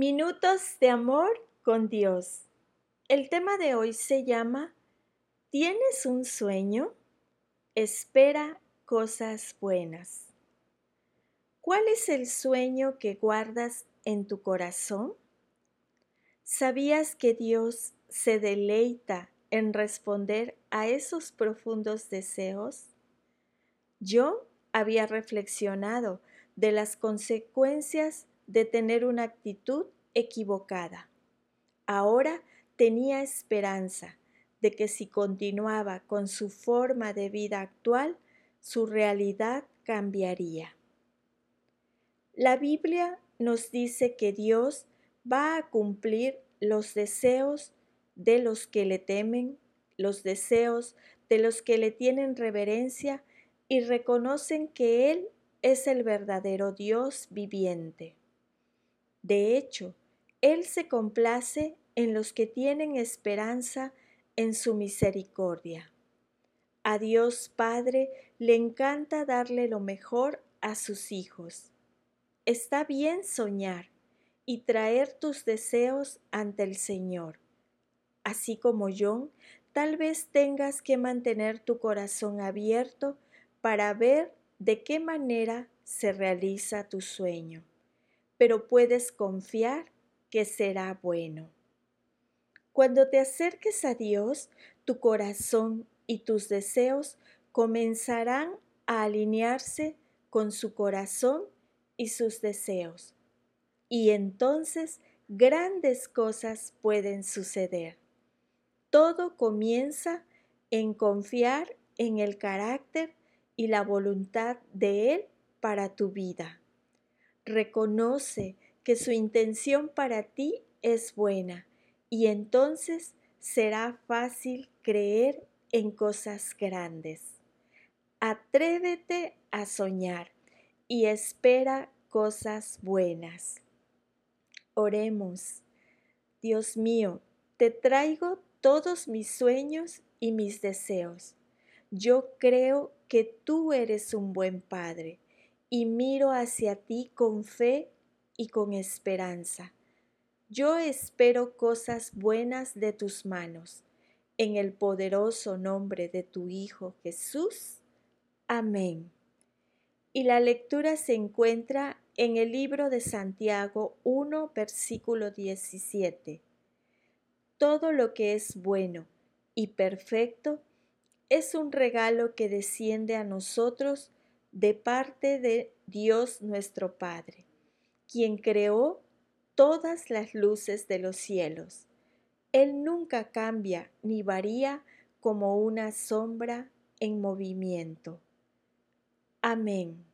Minutos de amor con Dios. El tema de hoy se llama ¿Tienes un sueño? Espera cosas buenas. ¿Cuál es el sueño que guardas en tu corazón? ¿Sabías que Dios se deleita en responder a esos profundos deseos? Yo había reflexionado de las consecuencias de tener una actitud equivocada. Ahora tenía esperanza de que si continuaba con su forma de vida actual, su realidad cambiaría. La Biblia nos dice que Dios va a cumplir los deseos de los que le temen, los deseos de los que le tienen reverencia y reconocen que Él es el verdadero Dios viviente. De hecho, Él se complace en los que tienen esperanza en su misericordia. A Dios Padre le encanta darle lo mejor a sus hijos. Está bien soñar y traer tus deseos ante el Señor. Así como John, tal vez tengas que mantener tu corazón abierto para ver de qué manera se realiza tu sueño pero puedes confiar que será bueno. Cuando te acerques a Dios, tu corazón y tus deseos comenzarán a alinearse con su corazón y sus deseos. Y entonces grandes cosas pueden suceder. Todo comienza en confiar en el carácter y la voluntad de Él para tu vida. Reconoce que su intención para ti es buena y entonces será fácil creer en cosas grandes. Atrévete a soñar y espera cosas buenas. Oremos. Dios mío, te traigo todos mis sueños y mis deseos. Yo creo que tú eres un buen Padre y miro hacia ti con fe y con esperanza. Yo espero cosas buenas de tus manos. En el poderoso nombre de tu Hijo Jesús. Amén. Y la lectura se encuentra en el libro de Santiago 1, versículo 17. Todo lo que es bueno y perfecto es un regalo que desciende a nosotros de parte de Dios nuestro Padre, quien creó todas las luces de los cielos. Él nunca cambia ni varía como una sombra en movimiento. Amén.